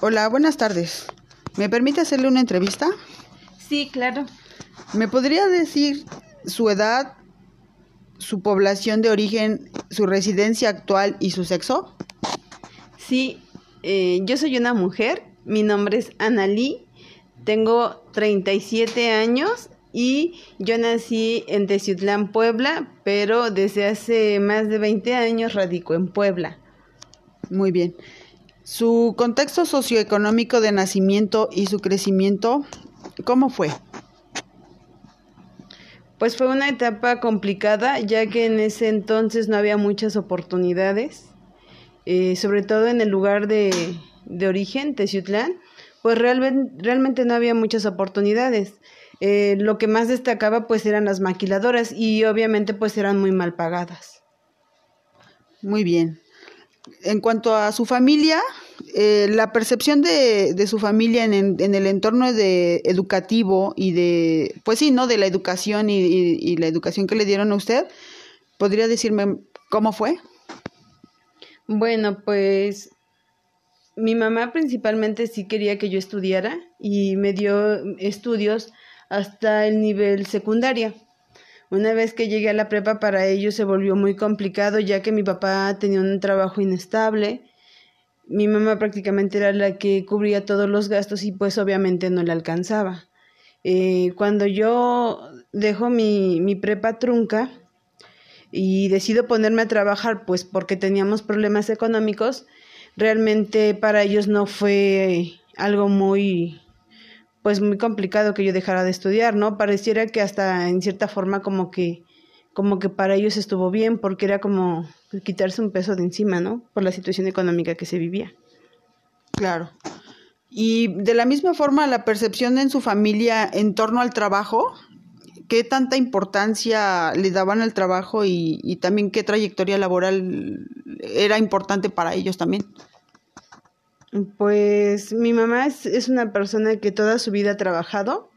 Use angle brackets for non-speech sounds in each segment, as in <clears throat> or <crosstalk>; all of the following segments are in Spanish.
Hola, buenas tardes. ¿Me permite hacerle una entrevista? Sí, claro. ¿Me podría decir su edad, su población de origen, su residencia actual y su sexo? Sí, eh, yo soy una mujer, mi nombre es Analí, tengo 37 años y yo nací en Teciutlán, Puebla, pero desde hace más de 20 años radico en Puebla. Muy bien. Su contexto socioeconómico de nacimiento y su crecimiento, ¿cómo fue? Pues fue una etapa complicada, ya que en ese entonces no había muchas oportunidades, eh, sobre todo en el lugar de, de origen, Teciutlán, pues realmente, realmente no había muchas oportunidades. Eh, lo que más destacaba pues eran las maquiladoras y obviamente pues eran muy mal pagadas. Muy bien en cuanto a su familia, eh, la percepción de, de, su familia en, en, el entorno de educativo y de, pues sí, ¿no? De la educación y, y, y, la educación que le dieron a usted, ¿podría decirme cómo fue? Bueno, pues mi mamá principalmente sí quería que yo estudiara y me dio estudios hasta el nivel secundaria. Una vez que llegué a la prepa para ellos se volvió muy complicado ya que mi papá tenía un trabajo inestable, mi mamá prácticamente era la que cubría todos los gastos y pues obviamente no le alcanzaba. Eh, cuando yo dejo mi, mi prepa trunca y decido ponerme a trabajar pues porque teníamos problemas económicos, realmente para ellos no fue algo muy pues muy complicado que yo dejara de estudiar, ¿no? Pareciera que hasta en cierta forma como que como que para ellos estuvo bien porque era como quitarse un peso de encima, ¿no? Por la situación económica que se vivía. Claro. Y de la misma forma la percepción en su familia en torno al trabajo, ¿qué tanta importancia le daban al trabajo y, y también qué trayectoria laboral era importante para ellos también? Pues mi mamá es, es, una persona que toda su vida ha trabajado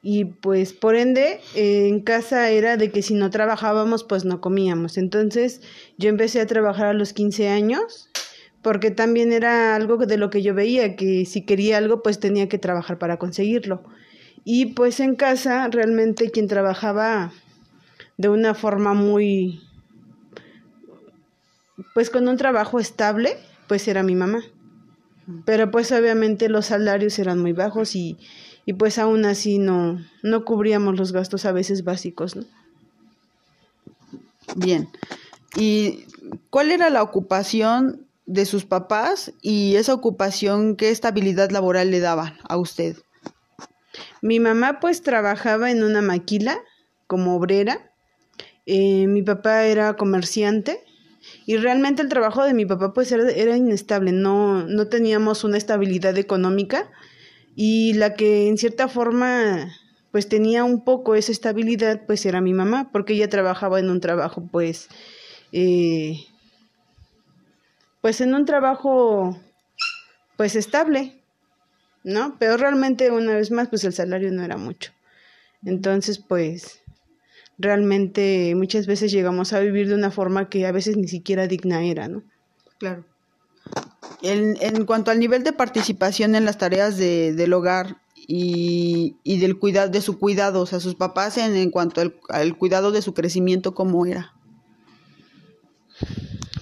y pues por ende en casa era de que si no trabajábamos pues no comíamos. Entonces yo empecé a trabajar a los 15 años porque también era algo de lo que yo veía, que si quería algo pues tenía que trabajar para conseguirlo. Y pues en casa realmente quien trabajaba de una forma muy, pues con un trabajo estable, pues era mi mamá pero pues obviamente los salarios eran muy bajos y, y pues aún así no, no cubríamos los gastos a veces básicos, ¿no? Bien. ¿Y cuál era la ocupación de sus papás y esa ocupación qué estabilidad laboral le daba a usted? Mi mamá pues trabajaba en una maquila como obrera. Eh, mi papá era comerciante y realmente el trabajo de mi papá pues era, era inestable, no, no teníamos una estabilidad económica y la que en cierta forma pues tenía un poco esa estabilidad pues era mi mamá porque ella trabajaba en un trabajo pues eh, pues en un trabajo pues estable no pero realmente una vez más pues el salario no era mucho. Entonces pues realmente muchas veces llegamos a vivir de una forma que a veces ni siquiera digna era, ¿no? Claro. En, en cuanto al nivel de participación en las tareas de, del hogar y, y del cuidado, de su cuidado, o sea, sus papás en, en cuanto al, al cuidado de su crecimiento, ¿cómo era?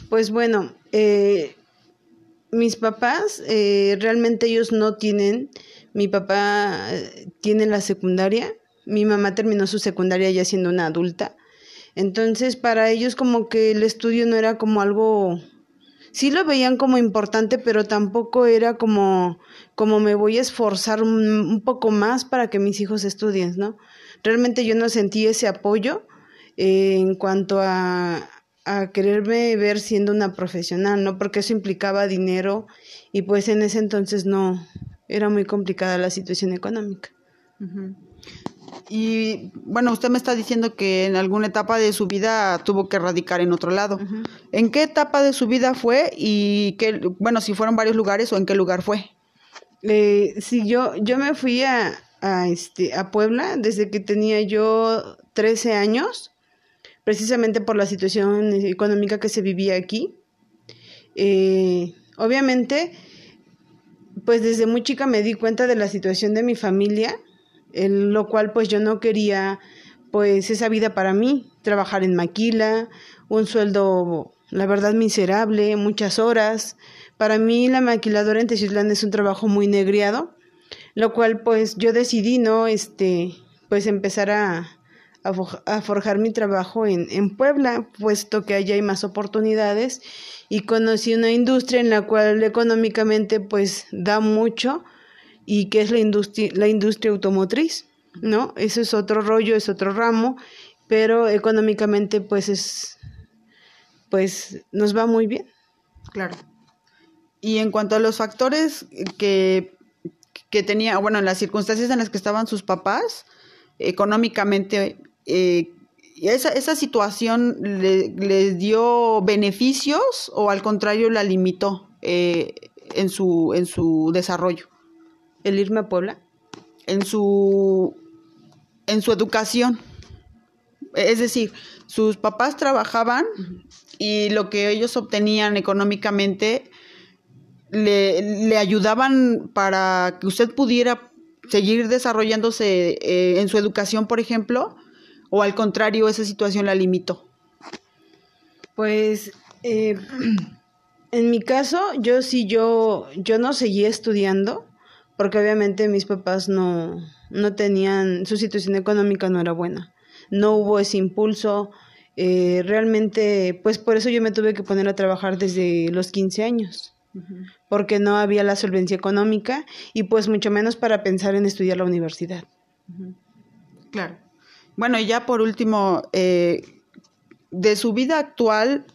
Pues bueno, eh, mis papás, eh, realmente ellos no tienen, mi papá eh, tiene la secundaria, mi mamá terminó su secundaria ya siendo una adulta. Entonces, para ellos como que el estudio no era como algo sí lo veían como importante, pero tampoco era como como me voy a esforzar un, un poco más para que mis hijos estudien, ¿no? Realmente yo no sentí ese apoyo eh, en cuanto a, quererme ver siendo una profesional, ¿no? Porque eso implicaba dinero y pues en ese entonces no, era muy complicada la situación económica. Y bueno, usted me está diciendo que en alguna etapa de su vida tuvo que radicar en otro lado. Uh -huh. ¿En qué etapa de su vida fue y qué, bueno, si fueron varios lugares o en qué lugar fue? Eh, sí, yo, yo me fui a, a, este, a Puebla desde que tenía yo 13 años, precisamente por la situación económica que se vivía aquí. Eh, obviamente, pues desde muy chica me di cuenta de la situación de mi familia, lo cual pues yo no quería pues esa vida para mí, trabajar en maquila, un sueldo la verdad miserable, muchas horas. Para mí la maquiladora en Teciutlán es un trabajo muy negriado, lo cual pues yo decidí no este pues empezar a, a, forjar mi trabajo en, en Puebla, puesto que allá hay más oportunidades y conocí una industria en la cual económicamente pues da mucho y que es la industria, la industria automotriz, ¿no? Eso es otro rollo, es otro ramo, pero económicamente pues es, pues nos va muy bien. Claro. Y en cuanto a los factores que, que tenía, bueno, en las circunstancias en las que estaban sus papás, económicamente, eh, esa, esa situación le, les dio beneficios o al contrario la limitó eh, en, su, en su desarrollo? ¿El irme a Puebla? En su, en su educación. Es decir, sus papás trabajaban y lo que ellos obtenían económicamente le, le ayudaban para que usted pudiera seguir desarrollándose eh, en su educación, por ejemplo, o al contrario, esa situación la limitó? Pues eh, <clears throat> en mi caso, yo sí, yo, yo no seguí estudiando, porque obviamente mis papás no, no tenían, su situación económica no era buena. No hubo ese impulso. Eh, realmente, pues por eso yo me tuve que poner a trabajar desde los 15 años, porque no había la solvencia económica y pues mucho menos para pensar en estudiar la universidad. Claro. Bueno, y ya por último, eh, de su vida actual,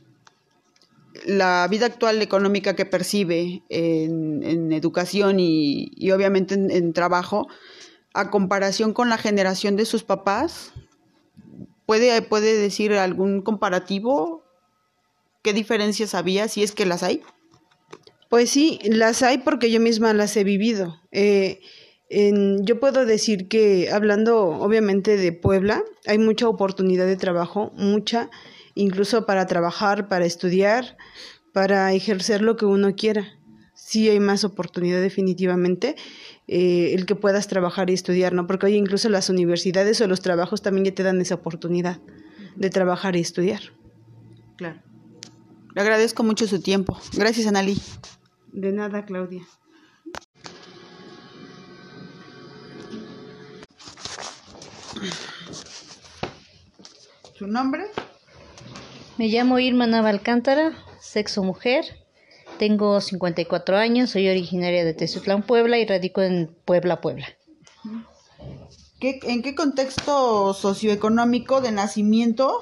la vida actual económica que percibe en, educación y, obviamente en, trabajo, a comparación con la generación de sus papás, ¿puede, ¿puede decir algún comparativo? ¿Qué diferencias había, si es que las hay? Pues sí, las hay porque yo misma las he vivido. Eh, yo puedo decir que hablando obviamente de Puebla, hay mucha oportunidad de trabajo, mucha, incluso para trabajar, para estudiar, para ejercer lo que uno quiera. Sí hay más oportunidad definitivamente eh, el que puedas trabajar y estudiar, ¿no? Porque hoy incluso las universidades o los trabajos también ya te dan esa oportunidad de trabajar y estudiar. Claro. Le agradezco mucho su tiempo. Gracias, Analí. De nada, Claudia. ¿Su nombre? Me llamo Irma Navalcántara, sexo mujer. Tengo 54 años, soy originaria de Tezutlán, Puebla y radico en Puebla, Puebla. ¿En qué contexto socioeconómico de nacimiento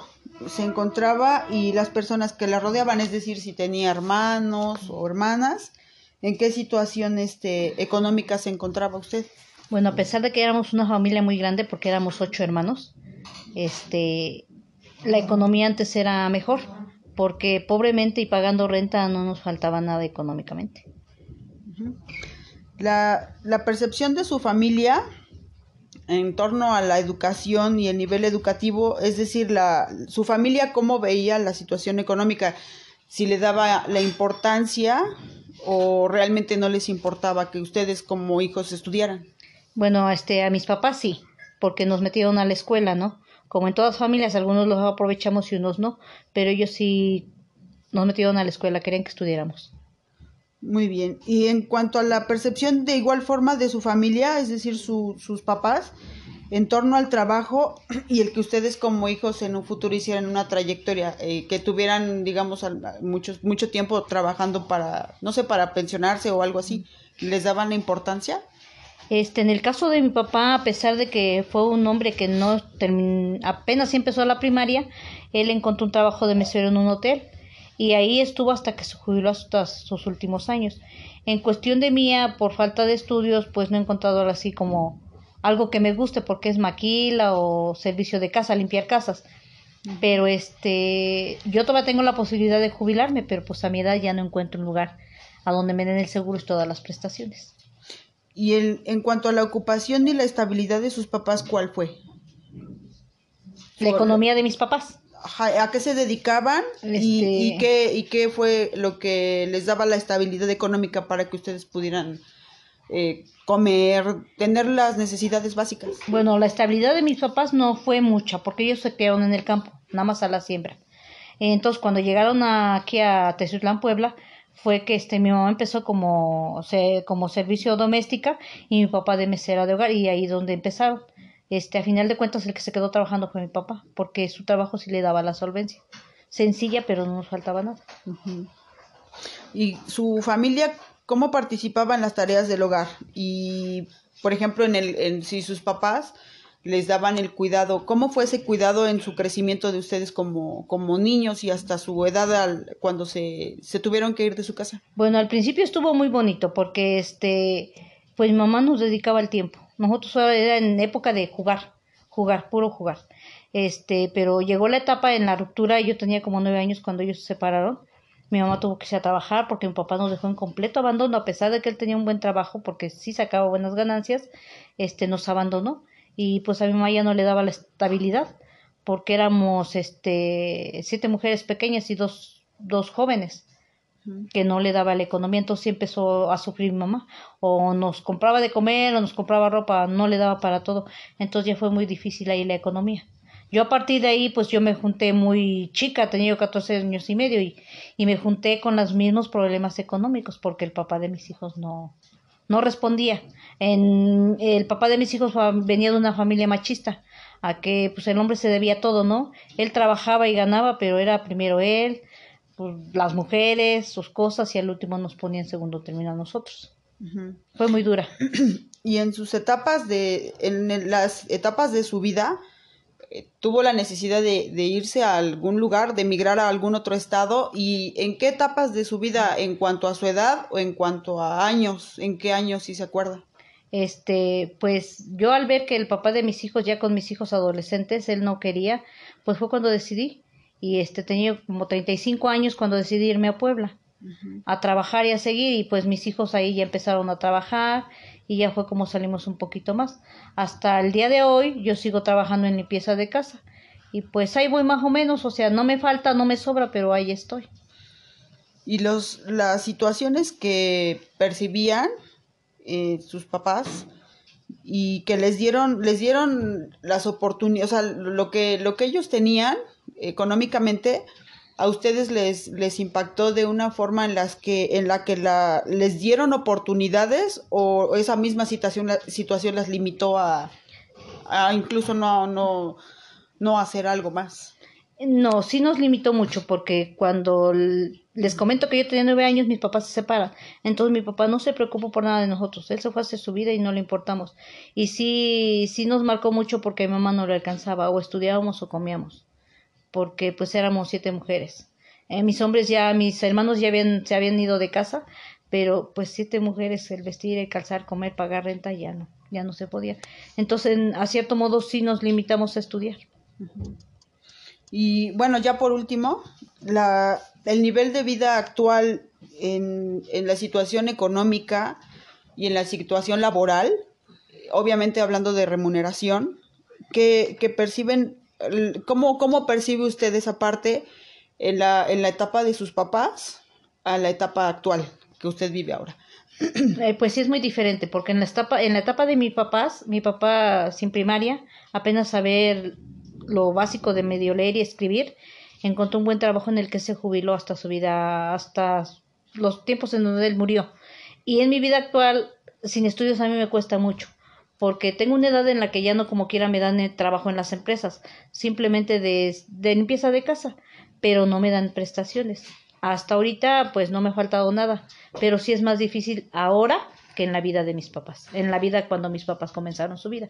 se encontraba y las personas que la rodeaban? Es decir, si tenía hermanos o hermanas, ¿en qué situación este, económica se encontraba usted? Bueno, a pesar de que éramos una familia muy grande, porque éramos ocho hermanos, este, la economía antes era mejor, porque pobremente y pagando renta no nos faltaba nada económicamente. La, la percepción de su familia en torno a la educación y el nivel educativo, es decir, la, su familia cómo veía la situación económica, si le daba la importancia o realmente no les importaba que ustedes como hijos estudiaran. Bueno, este, a mis papás sí, porque nos metieron a la escuela, ¿no? Como en todas familias, algunos los aprovechamos y unos no, pero ellos sí nos metieron a la escuela, querían que estudiáramos. Muy bien. Y en cuanto a la percepción de igual forma de su familia, es decir, sus papás, en torno al trabajo <clears throat> y el que ustedes como hijos en un futuro hicieran una trayectoria, eh, que tuvieran, digamos, muchos, mucho tiempo trabajando para, no sé, para pensionarse o algo así, ¿les daban la importancia? Este, en el caso de mi papá, a pesar de que fue un hombre que no apenas empezó la primaria, él encontró un trabajo de mesero en un hotel y ahí estuvo hasta que se jubiló hasta sus últimos años. En cuestión de mía, por falta de estudios, pues no he encontrado así como algo que me guste porque es maquila o servicio de casa, limpiar casas. Pero este, yo todavía tengo la posibilidad de jubilarme, pero pues a mi edad ya no encuentro un lugar a donde me den el seguro y todas las prestaciones. Y el, en cuanto a la ocupación y la estabilidad de sus papás, ¿cuál fue? La economía de mis papás. ¿A qué se dedicaban y, este qué, y qué fue lo que les daba la estabilidad económica para que ustedes pudieran eh, comer, tener las necesidades básicas. Bueno, la estabilidad de mis papás no fue mucha porque ellos se quedaron en el campo, nada más a la siembra. Entonces, cuando llegaron aquí a Tezutlán, Puebla, fue que este mi mamá empezó como, como servicio doméstica y mi papá de mesera de hogar y ahí donde empezaron. Este, a final de cuentas el que se quedó trabajando fue mi papá, porque su trabajo sí le daba la solvencia. Sencilla, pero no nos faltaba nada. ¿Y su familia cómo participaba en las tareas del hogar? Y, por ejemplo, en el, en, si sus papás les daban el cuidado. ¿Cómo fue ese cuidado en su crecimiento de ustedes como, como niños y hasta su edad al, cuando se, se tuvieron que ir de su casa? Bueno, al principio estuvo muy bonito porque este, pues mamá nos dedicaba el tiempo. Nosotros era en época de jugar, jugar, puro jugar. Este, pero llegó la etapa en la ruptura, yo tenía como nueve años cuando ellos se separaron. Mi mamá tuvo que irse a trabajar porque mi papá nos dejó en completo abandono, a pesar de que él tenía un buen trabajo, porque sí sacaba buenas ganancias, este, nos abandonó y pues a mi mamá ya no le daba la estabilidad porque éramos este siete mujeres pequeñas y dos, dos jóvenes que no le daba la economía, entonces sí empezó a sufrir mi mamá, o nos compraba de comer, o nos compraba ropa, no le daba para todo, entonces ya fue muy difícil ahí la economía. Yo a partir de ahí, pues yo me junté muy chica, tenía yo 14 años y medio, y, y me junté con los mismos problemas económicos, porque el papá de mis hijos no, no respondía. En, el papá de mis hijos venía de una familia machista, a que pues el hombre se debía todo, ¿no? Él trabajaba y ganaba, pero era primero él, pues, las mujeres, sus cosas, y al último nos ponía en segundo término a nosotros. Fue muy dura. <clears throat> Y en sus etapas de, en las etapas de su vida, tuvo la necesidad de, de, irse a algún lugar, de emigrar a algún otro estado y en qué etapas de su vida en cuanto a su edad o en cuanto a años, en qué años si se acuerda. Este, pues yo al ver que el papá de mis hijos ya con mis hijos adolescentes él no quería, pues fue cuando decidí. Y este tenía como 35 años cuando decidí irme a Puebla a trabajar y a seguir y pues mis hijos ahí ya empezaron a trabajar y ya fue como salimos un poquito más. Hasta el día de hoy yo sigo trabajando en limpieza de casa y pues ahí voy más o menos, o sea, no me falta, no me sobra, pero ahí estoy. Y los las situaciones que percibían eh, sus papás y que les dieron les dieron las oportunidades, o sea, lo que lo que ellos tenían económicamente a ustedes les, les impactó de una forma en las que en la que la, les dieron oportunidades o esa misma situación situación las limitó a, a incluso no no no hacer algo más no sí nos limitó mucho porque cuando les comento que yo tenía nueve años mis papás se separan. Entonces mi papá no se preocupó por nada de nosotros. Él se fue a hacer su vida y no le importamos. Y sí sí nos marcó mucho porque mi mamá no le alcanzaba o estudiábamos o comíamos porque pues éramos siete mujeres. Eh, mis hombres ya, mis hermanos ya habían, se habían ido de casa, pero pues siete mujeres, el vestir, el calzar, comer, pagar renta, ya no, ya no se podía. Entonces, a cierto modo sí nos limitamos a estudiar. Y bueno, ya por último, la, el nivel de vida actual en, en la situación económica y en la situación laboral, obviamente hablando de remuneración, que, que perciben ¿Cómo, ¿Cómo percibe usted esa parte en la, en la etapa de sus papás a la etapa actual que usted vive ahora? <clears throat> Eh, pues sí es muy diferente, porque en la etapa, en la etapa de mis papás, mi papá sin primaria, apenas saber lo básico de medio leer y escribir, encontró un buen trabajo en el que se jubiló hasta su vida, hasta los tiempos en donde él murió. Y en mi vida actual, sin estudios a mí me cuesta mucho porque tengo una edad en la que ya no como quiera me dan trabajo en las empresas, simplemente de, de limpieza de casa, pero no me dan prestaciones. Hasta ahorita pues no me ha faltado nada, pero sí es más difícil ahora que en la vida de mis papás, en la vida cuando mis papás comenzaron su vida.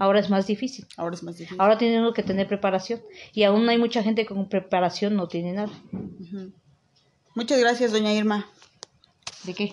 Ahora es más difícil. Ahora es más difícil. Ahora tienen que tener preparación y aún hay mucha gente con preparación no tiene nada. Muchas gracias, doña Irma. ¿De qué?